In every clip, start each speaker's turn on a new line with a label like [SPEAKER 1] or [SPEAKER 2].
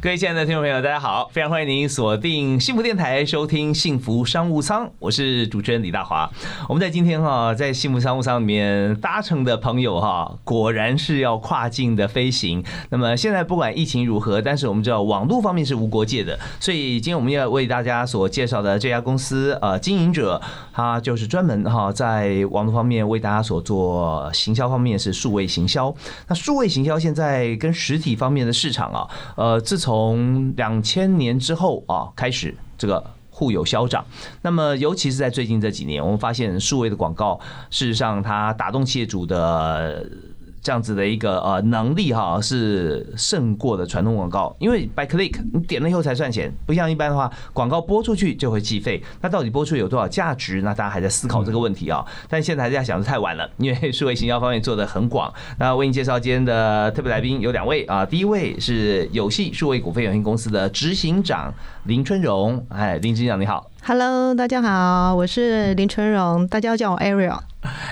[SPEAKER 1] 各位亲爱的听众朋友，大家好！非常欢迎您锁定幸福电台收听幸福商务舱，我是主持人李大华。我们在今天哈，在幸福商务舱里面搭乘的朋友哈，果然是要跨境的飞行。那么现在不管疫情如何，但是我们知道网络方面是无国界的，所以今天我们要为大家所介绍的这家公司呃经营者，他就是专门哈在网络方面为大家所做行销方面是数位行销。那数位行销现在跟实体方面的市场啊，呃自从从两千年之后啊开始，这个互有消长。那么，尤其是在最近这几年，我们发现数位的广告，事实上它打动企业主的。这样子的一个呃能力哈，是胜过的传统广告，因为 by click 你点了以后才算钱，不像一般的话，广告播出去就会计费。那到底播出有多少价值？那大家还在思考这个问题啊。但现在还在想的太晚了，因为数位行销方面做的很广。那为您介绍今天的特别来宾有两位啊，第一位是有戏数位股份有限公司的执行长林春荣，哎，林执行长你好。
[SPEAKER 2] Hello，大家好，我是林春荣，大家叫我 Ariel。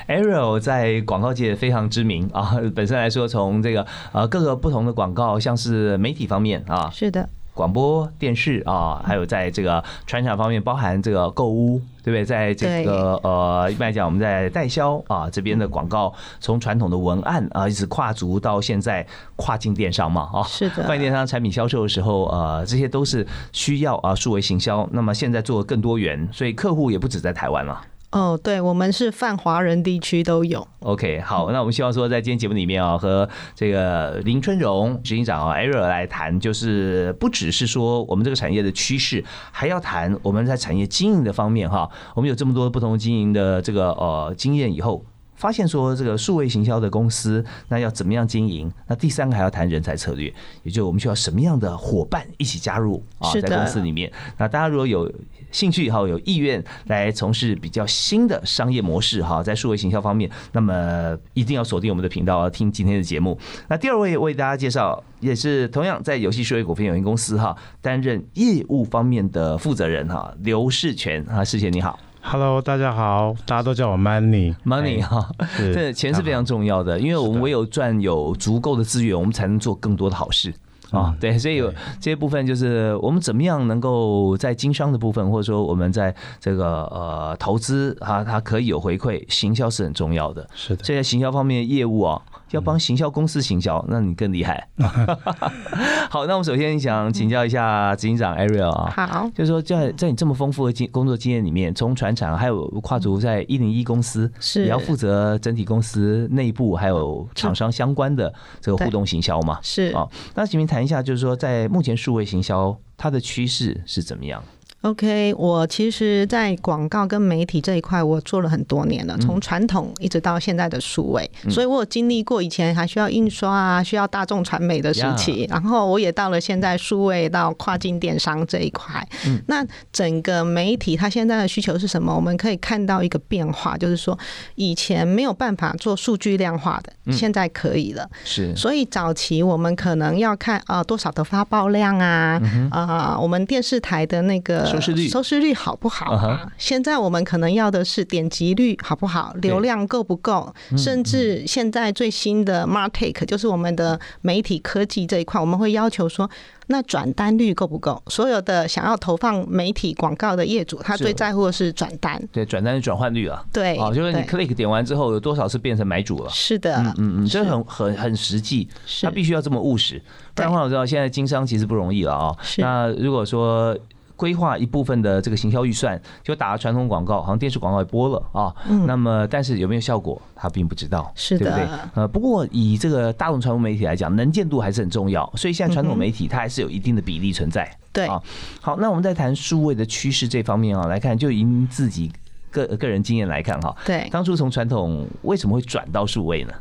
[SPEAKER 1] Ariel 在广告界非常知名啊，本身来说，从这个呃各个不同的广告，像是媒体方面啊，
[SPEAKER 2] 是的。
[SPEAKER 1] 广播电视啊，还有在这个传统方面，包含这个购物，对不对？在这个呃，一般来讲，我们在代销啊这边的广告，从传统的文案啊，一直跨足到现在跨境电商嘛，啊，
[SPEAKER 2] 是的，
[SPEAKER 1] 跨境电商产品销售的时候，呃，这些都是需要啊数位行销。那么现在做更多元，所以客户也不止在台湾了。
[SPEAKER 2] 哦，对，我们是泛华人地区都有。
[SPEAKER 1] OK，好，那我们希望说，在今天节目里面啊，和这个林春荣执行长啊，Ariel 来谈，就是不只是说我们这个产业的趋势，还要谈我们在产业经营的方面哈。我们有这么多不同经营的这个呃经验以后。发现说这个数位行销的公司，那要怎么样经营？那第三个还要谈人才策略，也就我们需要什么样的伙伴一起加入啊，在公司里面。那大家如果有兴趣哈，有意愿来从事比较新的商业模式哈，在数位行销方面，那么一定要锁定我们的频道，听今天的节目。那第二位为大家介绍，也是同样在游戏数位股份有限公司哈，担任业务方面的负责人哈，刘世全啊，世全你好。
[SPEAKER 3] Hello，大家好，大家都叫我 Money，Money
[SPEAKER 1] 哈，这钱是非常重要的，因为我们唯有赚有足够的资源，我们才能做更多的好事啊。对，所以有这些部分就是我们怎么样能够在经商的部分，或者说我们在这个呃投资啊，它可以有回馈，行销是很重要的。
[SPEAKER 3] 是的，
[SPEAKER 1] 现在行销方面的业务啊。要帮行销公司行销，那你更厉害。好，那我们首先想请教一下执行长 Ariel 啊，
[SPEAKER 2] 好，
[SPEAKER 1] 就是说在在你这么丰富的经工作经验里面，从船厂还有跨足在一零一公司，
[SPEAKER 2] 是。
[SPEAKER 1] 也要负责整体公司内部还有厂商相关的这个互动行销嘛？
[SPEAKER 2] 是。
[SPEAKER 1] 啊，那请您谈一下，就是说在目前数位行销它的趋势是怎么样
[SPEAKER 2] ？OK，我其实，在广告跟媒体这一块，我做了很多年了，从传统一直到现在的数位，所以我有经历过以前还需要印刷啊，需要大众传媒的时期，然后我也到了现在数位到跨境电商这一块。那整个媒体它现在的需求是什么？我们可以看到一个变化，就是说以前没有办法做数据量化的，现在可以了。
[SPEAKER 1] 是，
[SPEAKER 2] 所以早期我们可能要看啊多少的发报量啊，啊我们电视台的那个。
[SPEAKER 1] 收视率
[SPEAKER 2] 收视率好不好啊？现在我们可能要的是点击率好不好，流量够不够？甚至现在最新的 Martech 就是我们的媒体科技这一块，我们会要求说，那转单率够不够？所有的想要投放媒体广告的业主，他最在乎的是转单。
[SPEAKER 1] 对，转单是转换率啊。
[SPEAKER 2] 对，
[SPEAKER 1] 哦，就是你 click 点完之后，有多少是变成买主了？
[SPEAKER 2] 是的，
[SPEAKER 1] 嗯嗯，这很很很实际，他必须要这么务实。不然的话，我知道现在经商其实不容易了啊。那如果说。规划一部分的这个行销预算，就打了传统广告，好像电视广告也播了啊。那么，但是有没有效果，他并不知道，
[SPEAKER 2] 是
[SPEAKER 1] 对不对？呃，不过以这个大众传播媒体来讲，能见度还是很重要，所以现在传统媒体它还是有一定的比例存在。
[SPEAKER 2] 对啊，
[SPEAKER 1] 好，那我们在谈数位的趋势这方面啊来看，就以自己个个人经验来看哈，
[SPEAKER 2] 对，
[SPEAKER 1] 当初从传统为什么会转到数位呢？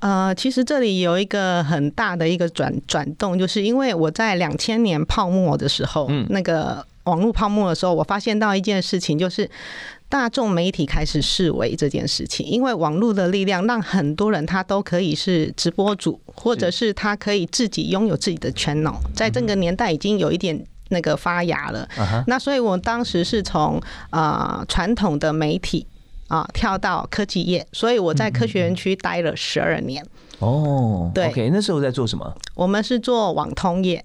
[SPEAKER 2] 呃，其实这里有一个很大的一个转转动，就是因为我在两千年泡沫的时候，嗯，那个。网络泡沫的时候，我发现到一件事情，就是大众媒体开始视为这件事情，因为网络的力量让很多人他都可以是直播主，或者是他可以自己拥有自己的 channel，在这个年代已经有一点那个发芽了。那所以我当时是从啊传统的媒体啊跳到科技业，所以我在科学园区待了十二年。
[SPEAKER 1] 哦，
[SPEAKER 2] 对
[SPEAKER 1] ，OK，那时候在做什么？
[SPEAKER 2] 我们是做网通业。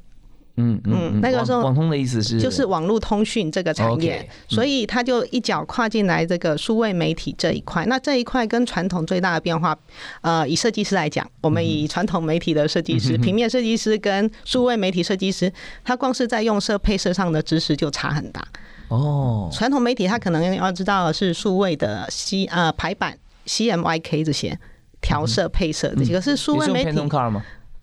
[SPEAKER 1] 嗯嗯，那个时候网通的意思是
[SPEAKER 2] 就是网络通讯这个产业，所以他就一脚跨进来这个数位媒体这一块。那这一块跟传统最大的变化，呃，以设计师来讲，我们以传统媒体的设计师、平面设计师跟数位媒体设计师，他光是在用色配色上的知识就差很大。哦，传统媒体他可能要知道的是数位的 C 呃排版 CMYK 这些调色配色这些，可是数位媒体。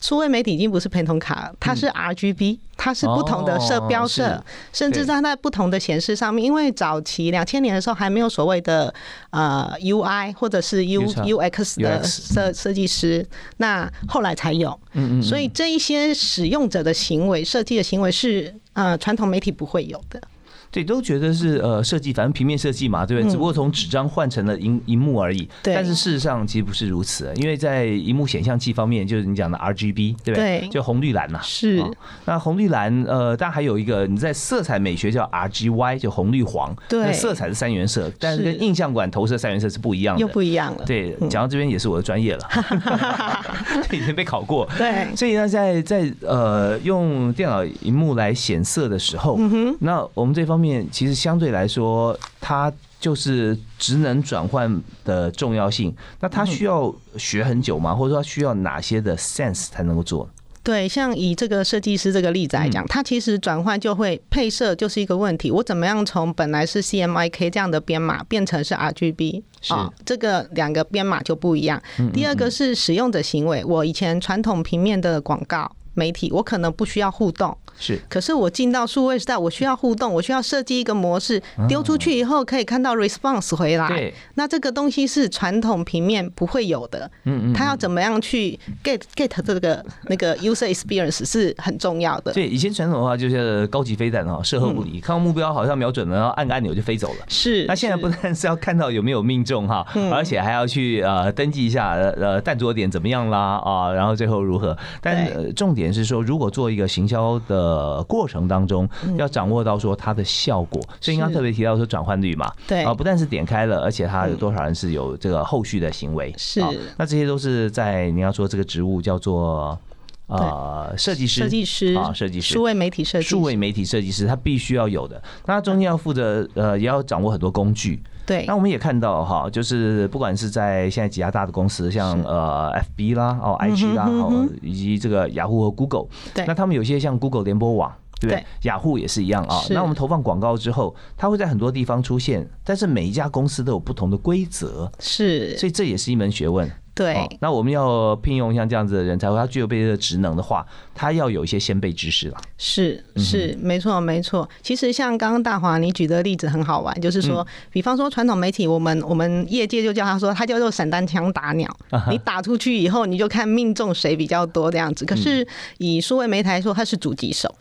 [SPEAKER 2] 数位媒体已经不是偏通卡，它是 RGB，它是不同的色标色，甚至它在不同的显示上面。因为早期两千年的时候还没有所谓的呃 UI 或者是 U UX 的设设计师，那后来才有。嗯嗯。所以这一些使用者的行为、设计的行为是呃传统媒体不会有的。
[SPEAKER 1] 对，都觉得是呃设计，反正平面设计嘛，对不对？只不过从纸张换成了荧荧幕而已。
[SPEAKER 2] 对。
[SPEAKER 1] 但是事实上其实不是如此，因为在荧幕显像器方面，就是你讲的 RGB，对不对？就红绿蓝呐。
[SPEAKER 2] 是。
[SPEAKER 1] 那红绿蓝，呃，但还有一个你在色彩美学叫 RGY，就红绿黄。
[SPEAKER 2] 对。
[SPEAKER 1] 色彩是三原色，但是跟印象馆投射三原色是不一样的。
[SPEAKER 2] 又不一样了。
[SPEAKER 1] 对，讲到这边也是我的专业了。已经被考过。
[SPEAKER 2] 对。
[SPEAKER 1] 所以呢，在在呃用电脑荧幕来显色的时候，那我们这方。面其实相对来说，它就是职能转换的重要性。那它需要学很久吗？或者说需要哪些的 sense 才能够做？
[SPEAKER 2] 对，像以这个设计师这个例子来讲，它其实转换就会配色就是一个问题。我怎么样从本来是 CMYK 这样的编码变成是 RGB？
[SPEAKER 1] 是
[SPEAKER 2] 这个两个编码就不一样。第二个是使用者行为。我以前传统平面的广告媒体，我可能不需要互动。
[SPEAKER 1] 是，
[SPEAKER 2] 可是我进到数位时代，我需要互动，我需要设计一个模式，丢出去以后可以看到 response 回来。
[SPEAKER 1] 对，
[SPEAKER 2] 那这个东西是传统平面不会有的。嗯嗯，他要怎么样去 get get 这个那个 user experience 是很重要的。
[SPEAKER 1] 对，以前传统的话就是高级飞弹哈，射后不理，看到目标好像瞄准了，然后按个按钮就飞走了。
[SPEAKER 2] 是，
[SPEAKER 1] 那现在不但是要看到有没有命中哈，而且还要去呃登记一下呃弹着点怎么样啦啊，然后最后如何？但重点是说，如果做一个行销的过程。当中要掌握到说它的效果，所以刚刚特别提到说转换率嘛，
[SPEAKER 2] 对。
[SPEAKER 1] 啊，不但是点开了，而且它有多少人是有这个后续的行为，
[SPEAKER 2] 是。
[SPEAKER 1] 那这些都是在你要说这个职务叫做呃设计师，
[SPEAKER 2] 设计师
[SPEAKER 1] 啊，设计师，
[SPEAKER 2] 数位媒体设计，
[SPEAKER 1] 数位媒体设计师，他必须要有的，那他中间要负责呃，也要掌握很多工具。
[SPEAKER 2] 对，
[SPEAKER 1] 那我们也看到哈，就是不管是在现在几家大的公司，像呃 FB 啦，哦 IG 啦，哦以及这个雅虎和 Google，
[SPEAKER 2] 对，
[SPEAKER 1] 那他们有些像 Google 联播网。对？雅虎也是一样啊。那我们投放广告之后，它会在很多地方出现，但是每一家公司都有不同的规则，
[SPEAKER 2] 是，
[SPEAKER 1] 所以这也是一门学问。
[SPEAKER 2] 对。
[SPEAKER 1] 那我们要聘用像这样子的人才，他具有备的职能的话，他要有一些先辈知识了。
[SPEAKER 2] 是是，没错没错。其实像刚刚大华你举的例子很好玩，就是说，比方说传统媒体，我们我们业界就叫他说，他叫做散弹枪打鸟。你打出去以后，你就看命中谁比较多这样子。可是以数位媒体来说，他是主击手。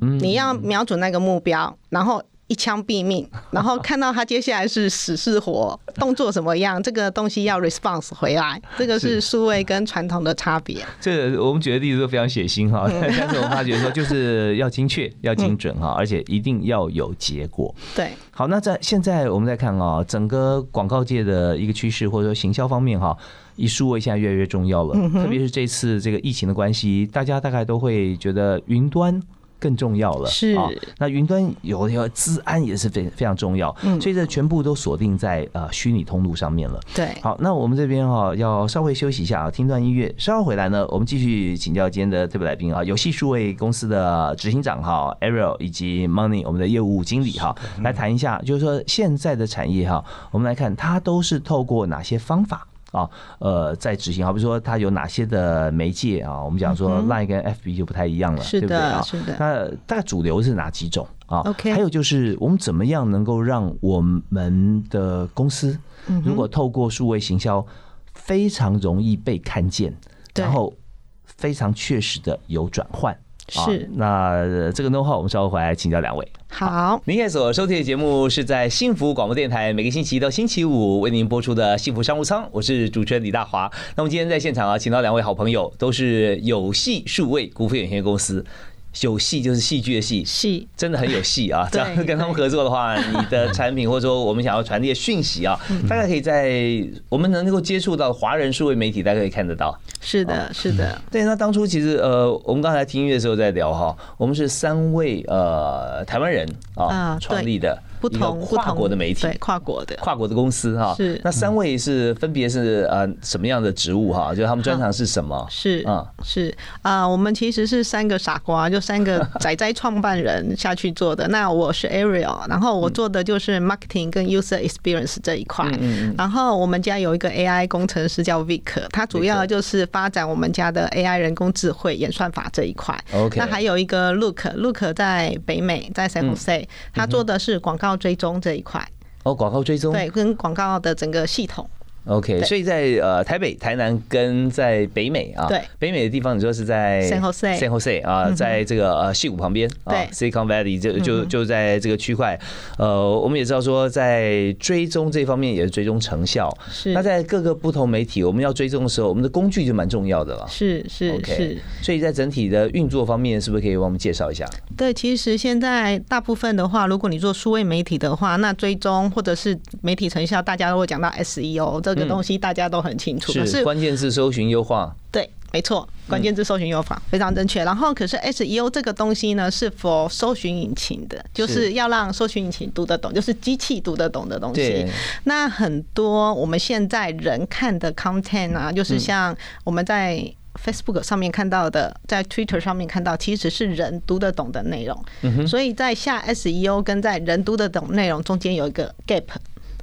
[SPEAKER 2] 你要瞄准那个目标，然后一枪毙命，然后看到他接下来是死是活，动作什么样，这个东西要 response 回来，这个是数位跟传统的差别。
[SPEAKER 1] 这个我们举的例子都非常血腥哈，但是我们发觉说就是要精确、要精准哈，而且一定要有结果。
[SPEAKER 2] 对，
[SPEAKER 1] 好，那在现在我们再看啊，整个广告界的一个趋势，或者说行销方面哈，以数位现在越来越重要了，特别是这次这个疫情的关系，大家大概都会觉得云端。更重要了，
[SPEAKER 2] 是啊，
[SPEAKER 1] 那云端有有资安也是非非常重要，嗯，所以这全部都锁定在呃虚拟通路上面了。
[SPEAKER 2] 对，
[SPEAKER 1] 好，那我们这边哈要稍微休息一下啊，听段音乐，稍后回来呢，我们继续请教今天的特别来宾啊，游戏数位公司的执行长哈，Ariel 以及 Money 我们的业务经理哈，来谈一下，就是说现在的产业哈，我们来看它都是透过哪些方法。啊，呃，在执行，好比说它有哪些的媒介啊？我们讲说 Line 跟 FB 就不太一样了，对不对啊？
[SPEAKER 2] 是的。
[SPEAKER 1] 那大概主流是哪几种啊
[SPEAKER 2] ？OK。
[SPEAKER 1] 还有就是我们怎么样能够让我们的公司，如果透过数位行销，非常容易被看见，然后非常确实的有转换。
[SPEAKER 2] 是，
[SPEAKER 1] 那这个 No 号，我们稍后回来请教两位。
[SPEAKER 2] 好，
[SPEAKER 1] 您现在所收听的节目是在幸福广播电台，每个星期一到星期五为您播出的幸福商务舱，我是主持人李大华。那么今天在现场啊，请到两位好朋友，都是有戏数位股份有限公司。有戏就是戏剧的戏，
[SPEAKER 2] 戏
[SPEAKER 1] 真的很有戏啊！这样跟他们合作的话，你的产品或者说我们想要传递的讯息啊，大概可以在我们能够接触到华人数位媒体，大概可以看得到。
[SPEAKER 2] 是的，是的。
[SPEAKER 1] 对，那当初其实呃，我们刚才听音乐的时候在聊哈，我们是三位呃台湾人啊创立的。
[SPEAKER 2] 不同
[SPEAKER 1] 跨国的媒体，
[SPEAKER 2] 对跨国的
[SPEAKER 1] 跨国的公司哈，
[SPEAKER 2] 是
[SPEAKER 1] 那三位是分别是呃什么样的职务哈？就他们专长是什么？
[SPEAKER 2] 是啊，是啊，我们其实是三个傻瓜，就三个 仔仔创办人下去做的。那我是 Ariel，然后我做的就是 marketing 跟 user experience 这一块嗯。然后我们家有一个 AI 工程师叫 Vic，他主要就是发展我们家的 AI 人工智慧演算法这一块。
[SPEAKER 1] OK，
[SPEAKER 2] 那还有一个 Look，Look 在北美，在 San Jose，他做的是广告。追踪这一块
[SPEAKER 1] 哦，广告追踪
[SPEAKER 2] 对，跟广告的整个系统。
[SPEAKER 1] OK，所以在呃台北、台南跟在北美啊，
[SPEAKER 2] 对
[SPEAKER 1] 北美的地方，你说是在
[SPEAKER 2] San Jose，San
[SPEAKER 1] Jose 啊，在这个呃西谷旁边，
[SPEAKER 2] 对
[SPEAKER 1] ，Silicon Valley 就就就在这个区块。呃，我们也知道说，在追踪这方面也是追踪成效。
[SPEAKER 2] 是。
[SPEAKER 1] 那在各个不同媒体，我们要追踪的时候，我们的工具就蛮重要的了。
[SPEAKER 2] 是是 OK。
[SPEAKER 1] 所以在整体的运作方面，是不是可以帮我们介绍一下？
[SPEAKER 2] 对，其实现在大部分的话，如果你做数位媒体的话，那追踪或者是媒体成效，大家都会讲到 SEO 这个东西，大家。都很清楚，
[SPEAKER 1] 是关键字搜寻优化。
[SPEAKER 2] 对，没错，关键字搜寻优化非常正确。然后，可是 SEO 这个东西呢，是否搜寻引擎的，就是要让搜寻引擎读得懂，就是机器读得懂的东西。那很多我们现在人看的 content 啊，就是像我们在 Facebook 上面看到的，在 Twitter 上面看到，其实是人读得懂的内容。嗯所以在下 SEO 跟在人读得懂内容中间有一个 gap。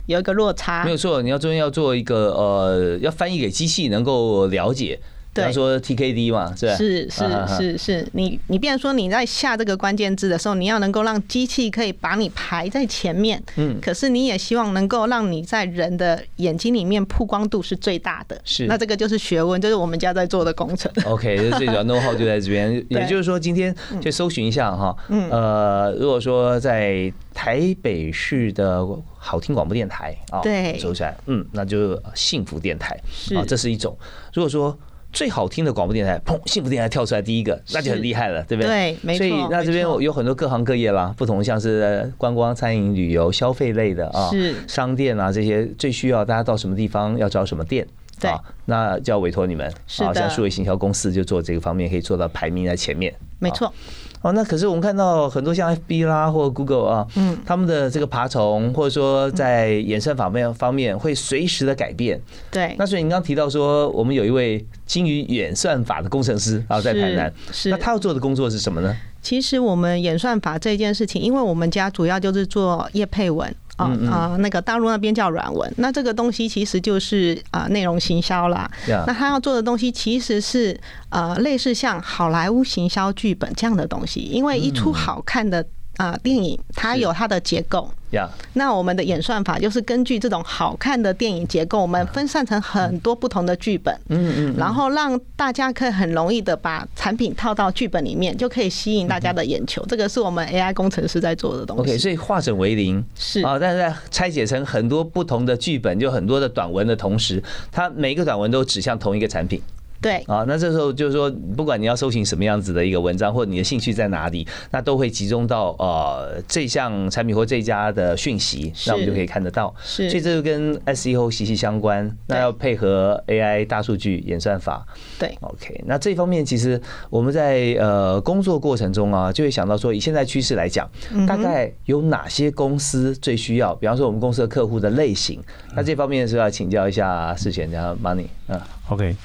[SPEAKER 2] 有一个落差，
[SPEAKER 1] 没有错。你要中间要做一个呃，要翻译给机器能够了解。比方说 TKD 嘛，是吧？
[SPEAKER 2] 是是是是，你你比如说你在下这个关键字的时候，你要能够让机器可以把你排在前面。嗯。可是你也希望能够让你在人的眼睛里面曝光度是最大的。
[SPEAKER 1] 是。
[SPEAKER 2] 那这个就是学问，就是我们家在做的工程。
[SPEAKER 1] OK，最主要 know how 就在这边。也就是说，今天去搜寻一下哈。嗯。呃，如果说在台北市的好听广播电台啊，
[SPEAKER 2] 对，
[SPEAKER 1] 搜起来，嗯，那就幸福电台
[SPEAKER 2] 啊，
[SPEAKER 1] 这是一种。如果说最好听的广播电台，砰，幸福电台跳出来第一个，那就很厉害了，对不对？
[SPEAKER 2] 对，没
[SPEAKER 1] 错。所以那这边有很多各行各业啦，不同像是观光、餐饮、旅游、消费类的啊，
[SPEAKER 2] 是
[SPEAKER 1] 商店啊这些最需要大家到什么地方要找什么店，
[SPEAKER 2] 对，
[SPEAKER 1] 那就要委托你们，
[SPEAKER 2] 是的，
[SPEAKER 1] 像数位行销公司就做这个方面，可以做到排名在前面，
[SPEAKER 2] 没错。
[SPEAKER 1] 哦，那可是我们看到很多像 FB 啦或 Google 啊，嗯，他们的这个爬虫或者说在演算法面方面会随时的改变。
[SPEAKER 2] 对。
[SPEAKER 1] 那所以你刚刚提到说，我们有一位精于演算法的工程师啊，在台南，
[SPEAKER 2] 是。
[SPEAKER 1] 那他要做的工作是什么呢？
[SPEAKER 2] 其实我们演算法这件事情，因为我们家主要就是做叶配文。啊啊，那个大陆那边叫软文，那这个东西其实就是啊内容行销啦。那他要做的东西其实是呃类似像好莱坞行销剧本这样的东西，因为一出好看的。啊，电影它有它的结构。
[SPEAKER 1] 呀，
[SPEAKER 2] 那我们的演算法就是根据这种好看的电影结构，我们分散成很多不同的剧本。嗯嗯。然后让大家可以很容易的把产品套到剧本里面，就可以吸引大家的眼球。这个是我们 AI 工程师在做的东西。
[SPEAKER 1] OK，所以化整为零
[SPEAKER 2] 是
[SPEAKER 1] 啊，但是在拆解成很多不同的剧本，就很多的短文的同时，它每一个短文都指向同一个产品。
[SPEAKER 2] 对
[SPEAKER 1] 啊，那这时候就是说，不管你要搜寻什么样子的一个文章，或者你的兴趣在哪里，那都会集中到呃这项产品或这家的讯息，那我们就可以看得到。
[SPEAKER 2] 是，
[SPEAKER 1] 所以这就跟 SEO 息息相关。那要配合 AI 大数据演算法。
[SPEAKER 2] 对
[SPEAKER 1] ，OK。那这方面其实我们在呃工作过程中啊，就会想到说，以现在趋势来讲，大概有哪些公司最需要？比方说我们公司的客户的类型，那这方面是要请教一下事前加 Money。嗯
[SPEAKER 3] ，OK。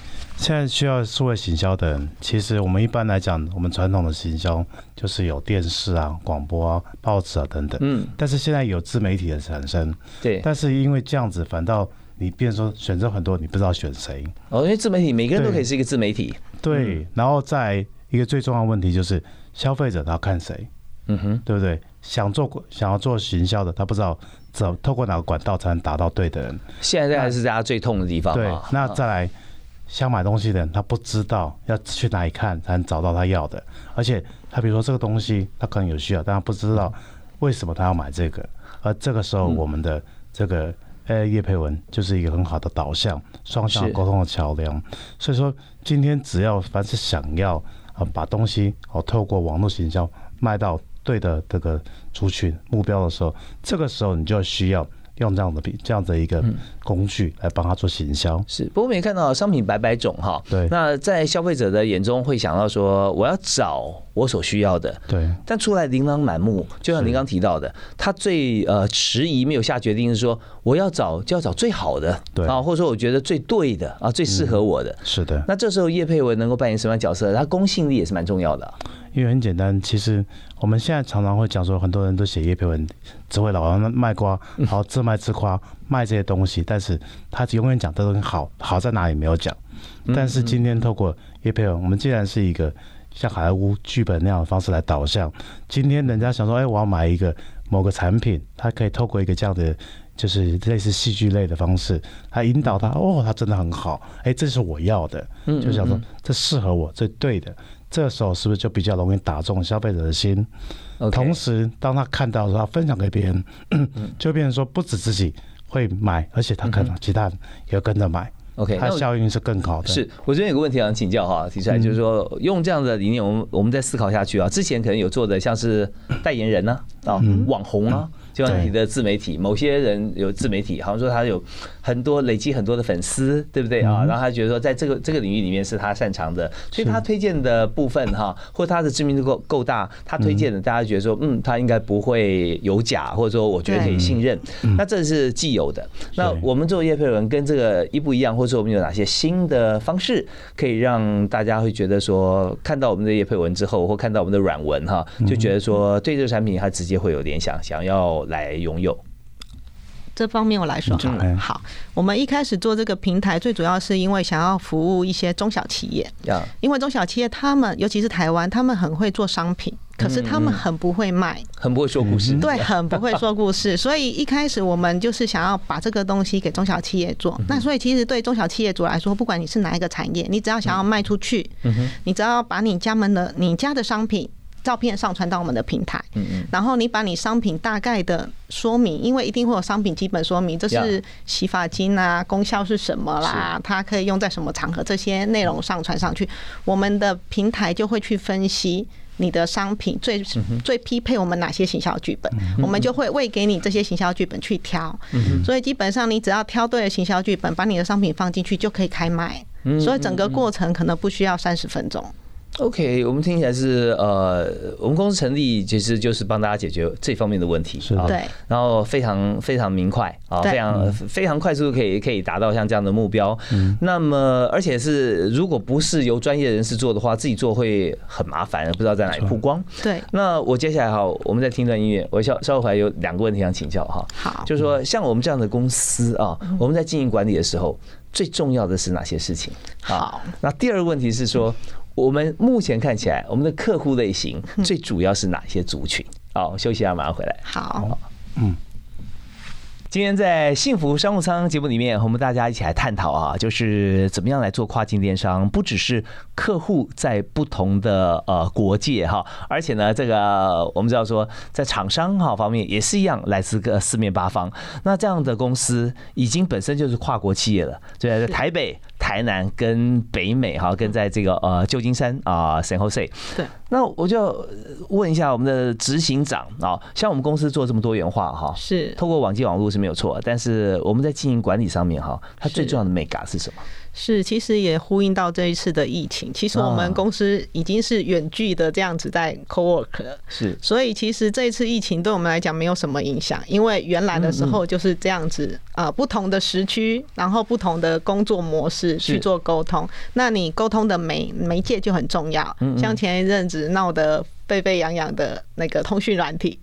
[SPEAKER 3] 现在需要数位行销的人，其实我们一般来讲，我们传统的行销就是有电视啊、广播啊、报纸啊等等。嗯。但是现在有自媒体的产生。
[SPEAKER 1] 对。
[SPEAKER 3] 但是因为这样子，反倒你变说选择很多，你不知道选谁。
[SPEAKER 1] 哦，因为自媒体每个人都可以是一个自媒体。
[SPEAKER 3] 对。然后再一个最重要的问题就是，消费者他要看谁？嗯哼，对不对？想做想要做行销的，他不知道怎透过哪个管道才能达到对的人。
[SPEAKER 1] 现在还是大家最痛的地方。
[SPEAKER 3] 对。那再来。想买东西的人，他不知道要去哪里看才能找到他要的，而且他比如说这个东西他可能有需要，但他不知道为什么他要买这个，而这个时候我们的这个呃叶佩文就是一个很好的导向，双向沟通的桥梁。所以说今天只要凡是想要啊把东西哦透过网络行销卖到对的这个族群目标的时候，这个时候你就需要。用这样的比这样的一个工具来帮他做行销，
[SPEAKER 1] 是。不过我们也看到商品百百种哈，
[SPEAKER 3] 对。
[SPEAKER 1] 那在消费者的眼中会想到说，我要找我所需要的，
[SPEAKER 3] 对。
[SPEAKER 1] 但出来琳琅满目，就像您刚提到的，他最呃迟疑没有下决定是说，我要找就要找最好的，
[SPEAKER 3] 对
[SPEAKER 1] 啊，或者说我觉得最对的啊，最适合我的，
[SPEAKER 3] 是的。
[SPEAKER 1] 那这时候叶佩文能够扮演什么样角色？他公信力也是蛮重要的。
[SPEAKER 3] 因为很简单，其实我们现在常常会讲说，很多人都写叶佩文只会老王卖瓜，好自卖自夸卖这些东西，但是他永远讲这东西好，好在哪里没有讲。但是今天透过叶佩文，我们既然是一个像好莱坞剧本那样的方式来导向，今天人家想说，哎，我要买一个某个产品，他可以透过一个这样的就是类似戏剧类的方式，来引导他，哦，他真的很好，哎，这是我要的，就想说这适合我，这对的。这时候是不是就比较容易打中消费者的心？同时，当他看到的时候，分享给别人，就变成说不止自己会买，而且他可能其他人也跟着买。
[SPEAKER 1] OK，
[SPEAKER 3] 它效应是更高的。
[SPEAKER 1] 是我这边有个问题想请教哈，提出来就是说，用这样的理念，我们我们再思考下去啊。之前可能有做的像是代言人呢，啊，网红啊。就像你的自媒体，某些人有自媒体，好像说他有很多累积很多的粉丝，对不对啊？然后他觉得说，在这个这个领域里面是他擅长的，所以他推荐的部分哈，或他的知名度够够大，他推荐的大家觉得说，嗯，他应该不会有假，或者说我觉得可以信任。那这是既有的。那我们做叶佩文跟这个一不一样，或者说我们有哪些新的方式，可以让大家会觉得说，看到我们的叶佩文之后，或看到我们的软文哈，就觉得说对这个产品他直接会有联想，想要。来拥有
[SPEAKER 2] 这方面，我来说好了。好，我们一开始做这个平台，最主要是因为想要服务一些中小企业。因为中小企业他们，尤其是台湾，他们很会做商品，可是他们很不会卖，
[SPEAKER 1] 很不会说故事。
[SPEAKER 2] 对，很不会说故事。所以一开始我们就是想要把这个东西给中小企业做。那所以其实对中小企业主来说，不管你是哪一个产业，你只要想要卖出去，你只要把你家门的、你家的商品。照片上传到我们的平台，然后你把你商品大概的说明，因为一定会有商品基本说明，这是洗发精啊，功效是什么啦，它可以用在什么场合，这些内容上传上去，我们的平台就会去分析你的商品最最匹配我们哪些行销剧本，我们就会喂给你这些行销剧本去挑，所以基本上你只要挑对了行销剧本，把你的商品放进去就可以开卖，所以整个过程可能不需要三十分钟。
[SPEAKER 1] OK，我们听起来是呃，我们公司成立其实就是帮大家解决这方面的问题，
[SPEAKER 3] 是
[SPEAKER 2] 对，
[SPEAKER 1] 然后非常非常明快啊，非常非常快速可以可以达到像这样的目标。嗯那么而且是如果不是由专业人士做的话，自己做会很麻烦，不知道在哪里曝光。
[SPEAKER 2] 对，
[SPEAKER 1] 那我接下来哈，我们再听段音乐，我稍稍后还有两个问题想请教哈。
[SPEAKER 2] 好，
[SPEAKER 1] 就是说像我们这样的公司啊，我们在经营管理的时候，最重要的是哪些事情？
[SPEAKER 2] 好，
[SPEAKER 1] 那第二个问题是说。我们目前看起来，我们的客户类型最主要是哪些族群？好，休息一下，马上回来。
[SPEAKER 2] 好，嗯。
[SPEAKER 1] 今天在幸福商务舱节目里面，我们大家一起来探讨啊，就是怎么样来做跨境电商，不只是客户在不同的呃国界哈，而且呢，这个我们知道说，在厂商哈方面也是一样，来自各四面八方。那这样的公司已经本身就是跨国企业了，对，在台北、台南跟北美哈，跟在这个呃旧金山啊，San Jose。
[SPEAKER 2] 对。
[SPEAKER 1] 那我就问一下我们的执行长啊，像我们公司做这么多元化哈，
[SPEAKER 2] 是
[SPEAKER 1] 透过网际网络是没有错，但是我们在经营管理上面哈，它最重要的 mega 是什么？
[SPEAKER 2] 是，其实也呼应到这一次的疫情。其实我们公司已经是远距的这样子在 co work 了，
[SPEAKER 1] 是。
[SPEAKER 2] 所以其实这一次疫情对我们来讲没有什么影响，因为原来的时候就是这样子啊，不同的时区，然后不同的工作模式去做沟通。那你沟通的媒媒介就很重要，像前一阵子闹的。沸沸扬扬的那个通讯软体，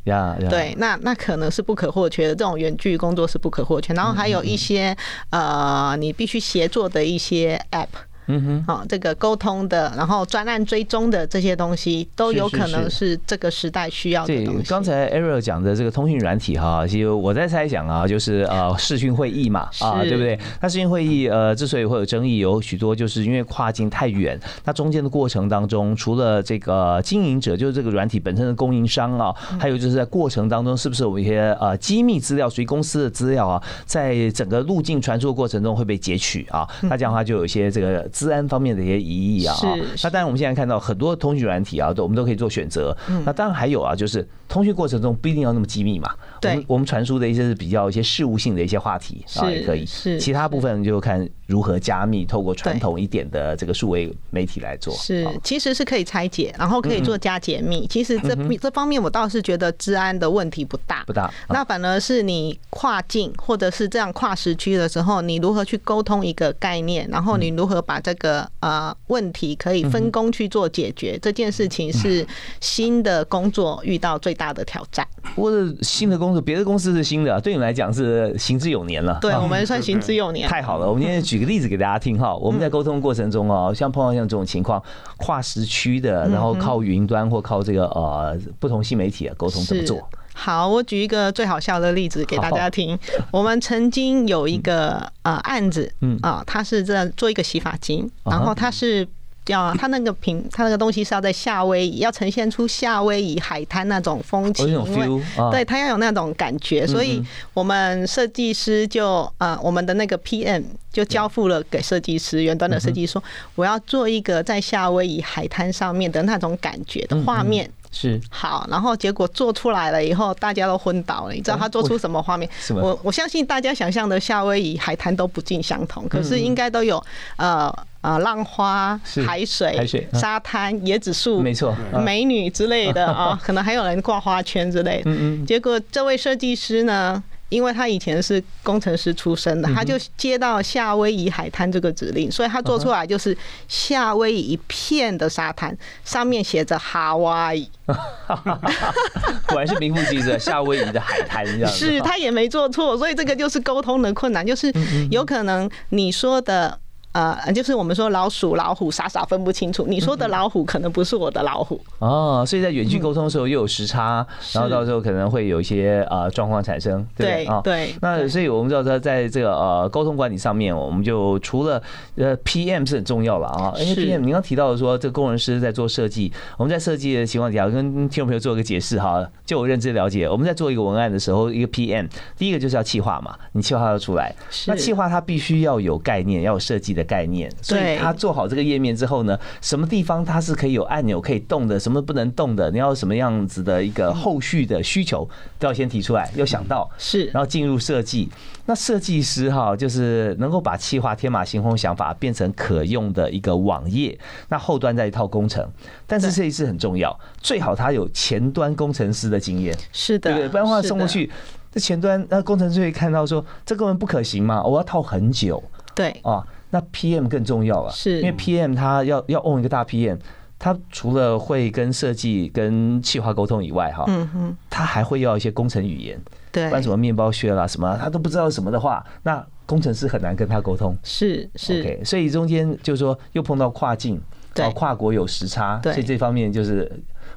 [SPEAKER 2] 对，那那可能是不可或缺的。这种远距工作是不可或缺，然后还有一些呃，你必须协作的一些 App。嗯哼，好，这个沟通的，然后专案追踪的这些东西，都有可能是这个时代需要的东西。
[SPEAKER 1] 刚才 Ariel 讲的这个通讯软体哈，其实我在猜想啊，就是呃视讯会议嘛，啊，对不对？那视讯会议呃之所以会有争议，有许多就是因为跨境太远，那中间的过程当中，除了这个经营者，就是这个软体本身的供应商啊，还有就是在过程当中，是不是有一些呃机密资料，属于公司的资料啊，在整个路径传输过程中会被截取啊？那这样的话就有一些这个。治安方面的一些疑义啊。
[SPEAKER 2] 是。
[SPEAKER 1] 那当然，我们现在看到很多通讯软体啊，都我们都可以做选择。那当然还有啊，就是通讯过程中不一定要那么机密嘛。
[SPEAKER 2] 对。
[SPEAKER 1] 我们传输的一些是比较一些事务性的一些话题啊，也可以。
[SPEAKER 2] 是。
[SPEAKER 1] 其他部分就看如何加密，透过传统一点的这个数位媒体来做。
[SPEAKER 2] 是，其实是可以拆解，然后可以做加解密。其实这这方面我倒是觉得治安的问题不大，
[SPEAKER 1] 不大。
[SPEAKER 2] 那反而是你跨境或者是这样跨时区的时候，你如何去沟通一个概念，然后你如何把这个呃问题可以分工去做解决，这件事情是新的工作遇到最大的挑战。
[SPEAKER 1] 或者新的工作，别的公司是新的，对你来讲是行之有年了。
[SPEAKER 2] 对我们算行之有年。
[SPEAKER 1] 太好了，我们今天举个例子给大家听哈。我们在沟通过程中哦，像碰到像这种情况，跨时区的，然后靠云端或靠这个呃不同新媒体的沟通怎么做？
[SPEAKER 2] 好，我举一个最好笑的例子给大家听。我们曾经有一个呃案子，嗯啊，他是在做一个洗发精，然后他是。要他那个品，他那个东西是要在夏威夷，要呈现出夏威夷海滩那种风情，因为对他要有那种感觉，所以我们设计师就呃，我们的那个 PM 就交付了给设计师，原端的设计说，我要做一个在夏威夷海滩上面的那种感觉的画面。
[SPEAKER 1] 是
[SPEAKER 2] 好，然后结果做出来了以后，大家都昏倒了。你知道他做出什么画面？我我相信大家想象的夏威夷海滩都不尽相同，可是应该都有呃呃浪花、海水、
[SPEAKER 1] 海水、
[SPEAKER 2] 沙滩、椰子树，
[SPEAKER 1] 没错，
[SPEAKER 2] 美女之类的 啊，可能还有人挂花圈之类。嗯嗯。结果这位设计师呢？因为他以前是工程师出身的，他就接到夏威夷海滩这个指令，所以他做出来就是夏威夷一片的沙滩，上面写着哈哇伊，
[SPEAKER 1] 果然是名副其实的夏威夷的海滩这样。
[SPEAKER 2] 是他也没做错，所以这个就是沟通的困难，就是有可能你说的。呃，就是我们说老鼠、老虎傻傻分不清楚。你说的老虎可能不是我的老虎
[SPEAKER 1] 哦，所以在远距沟通的时候又有时差，然后到时候可能会有一些呃状况产生，对
[SPEAKER 2] 啊，对。
[SPEAKER 1] 那所以我们知道说，在这个呃沟通管理上面，我们就除了呃 PM 是很重要了啊，因为 PM 您刚提到的说，这个工程师在做设计，我们在设计的情况底下，跟听众朋友做一个解释哈，就我认知了解，我们在做一个文案的时候，一个 PM 第一个就是要气化嘛，你气化要出来，那气化它必须要有概念，要有设计的。概念，所以他做好这个页面之后呢，什么地方它是可以有按钮可以动的，什么不能动的，你要什么样子的一个后续的需求都要先提出来，要想到
[SPEAKER 2] 是，
[SPEAKER 1] 然后进入设计。那设计师哈，就是能够把企划天马行空想法变成可用的一个网页，那后端再一套工程。但是设计师很重要，最好他有前端工程师的经验，
[SPEAKER 2] 是的，
[SPEAKER 1] 对不对？不然的话送过去，这前端那工程师会看到说，这根本不可行嘛，我要套很久，
[SPEAKER 2] 对
[SPEAKER 1] 啊。那 PM 更重要啊，
[SPEAKER 2] 是。
[SPEAKER 1] 因为 PM 他要要 own 一个大 PM，他除了会跟设计跟企划沟通以外，哈，嗯哼，他还会要一些工程语言，
[SPEAKER 2] 对，
[SPEAKER 1] 不然什么面包屑啦什么，他都不知道什么的话，那工程师很难跟他沟通，
[SPEAKER 2] 是是
[SPEAKER 1] ，OK，所以中间就是说又碰到跨境，
[SPEAKER 2] 对，
[SPEAKER 1] 跨国有时差，所以这方面就是。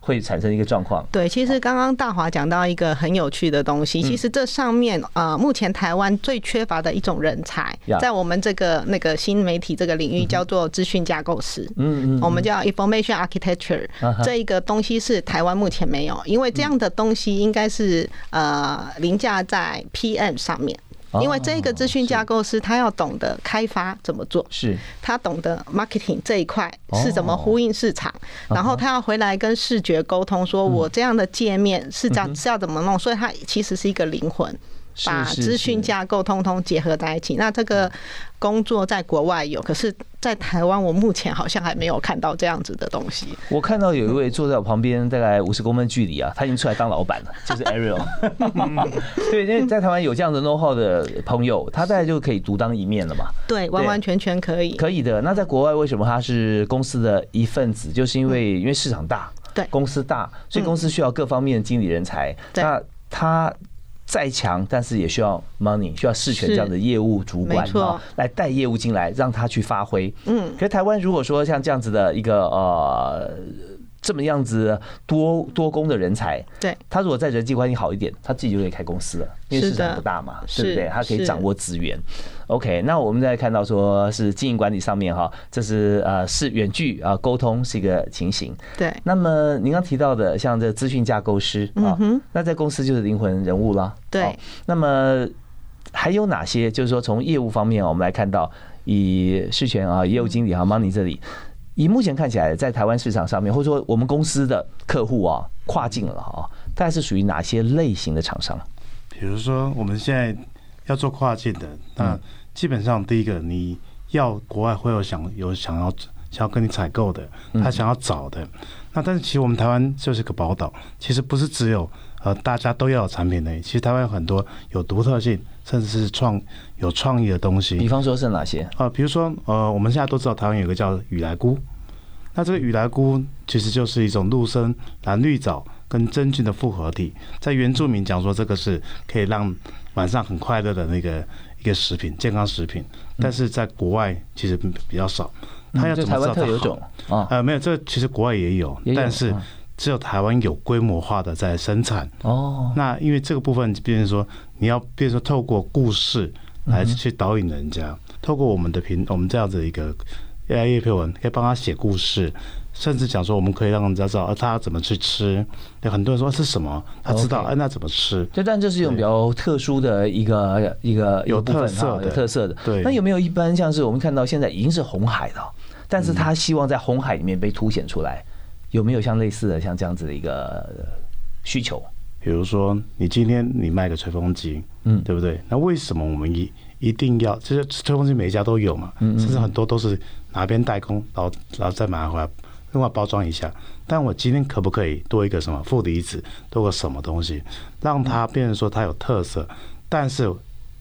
[SPEAKER 1] 会产生一个状况。
[SPEAKER 2] 对，其实刚刚大华讲到一个很有趣的东西，其实这上面呃，目前台湾最缺乏的一种人才，在我们这个那个新媒体这个领域叫做资讯架构师。嗯嗯，我们叫 information architecture，这一个东西是台湾目前没有，因为这样的东西应该是呃凌驾在 PM 上面。因为这个资讯架构师，他要懂得开发怎么做，
[SPEAKER 1] 是。
[SPEAKER 2] 他懂得 marketing 这一块是怎么呼应市场，然后他要回来跟视觉沟通，说我这样的界面是怎是要怎么弄，所以他其实是一个灵魂。把资讯架构通通结合在一起，那这个工作在国外有，可是，在台湾我目前好像还没有看到这样子的东西。
[SPEAKER 1] 我看到有一位坐在我旁边，大概五十公分距离啊，他已经出来当老板了，就是 Ariel。对，因为在台湾有这样的 know how 的朋友，他大概就可以独当一面了嘛。
[SPEAKER 2] 对，完完全全可以。
[SPEAKER 1] 可以的。那在国外为什么他是公司的一份子？就是因为因为市场大，
[SPEAKER 2] 对，
[SPEAKER 1] 公司大，所以公司需要各方面的经理人才。那他。再强，但是也需要 money，需要事权这样的业务主管啊，来带业务进来，让他去发挥。嗯，可是台湾如果说像这样子的一个呃。这么样子多多工的人才，
[SPEAKER 2] 对
[SPEAKER 1] 他如果在人际关系好一点，他自己就可以开公司了，因为市场不大嘛，对不对？他可以掌握资源。OK，那我们再看到说是经营管理上面哈，这是呃是远距啊沟通是一个情形。
[SPEAKER 2] 对，
[SPEAKER 1] 那么您刚提到的像这资讯架构师啊，那在公司就是灵魂人物啦。
[SPEAKER 2] 对，
[SPEAKER 1] 那么还有哪些？就是说从业务方面，我们来看到以事权啊业务经理啊 Money 这里，以目前看起来，在台湾市场上面，或者说我们公司的客户啊，跨境了啊，大概是属于哪些类型的厂商？
[SPEAKER 3] 比如说我们现在要做跨境的，那基本上第一个你要国外会有想有想要想要跟你采购的，他想要找的。那但是其实我们台湾就是个宝岛，其实不是只有呃大家都要有产品的，其实台湾有很多有独特性，甚至是创有创意的东西。
[SPEAKER 1] 比方说是哪些？
[SPEAKER 3] 啊，比如说呃，我们现在都知道台湾有个叫雨来菇，那这个雨来菇其实就是一种陆生蓝绿藻跟真菌的复合体，在原住民讲说这个是可以让晚上很快乐的那个一个食品，健康食品，但是在国外其实比较少。它要怎么知道它好？啊，呃，没有，这其实国外也有，但是只有台湾有规模化的在生产。哦，那因为这个部分，比如说你要，比如说透过故事来去导引人家，透过我们的频，我们这样子一个 AI 叶片文，可以帮他写故事，甚至讲说我们可以让人家知道他怎么去吃。有很多人说是什么，他知道，哎，那怎么吃？
[SPEAKER 1] 就但这是一种比较特殊的一个一个
[SPEAKER 3] 有特色的
[SPEAKER 1] 有特色的。
[SPEAKER 3] 对，
[SPEAKER 1] 那有没有一般像是我们看到现在已经是红海了？但是他希望在红海里面被凸显出来，有没有像类似的像这样子的一个需求？
[SPEAKER 3] 比如说，你今天你卖个吹风机，嗯，对不对？那为什么我们一一定要？这些吹风机每一家都有嘛，嗯甚至很多都是哪边代工，然后然后再买回来另外包装一下。但我今天可不可以多一个什么负离子，多个什么东西，让它变成说它有特色？但是，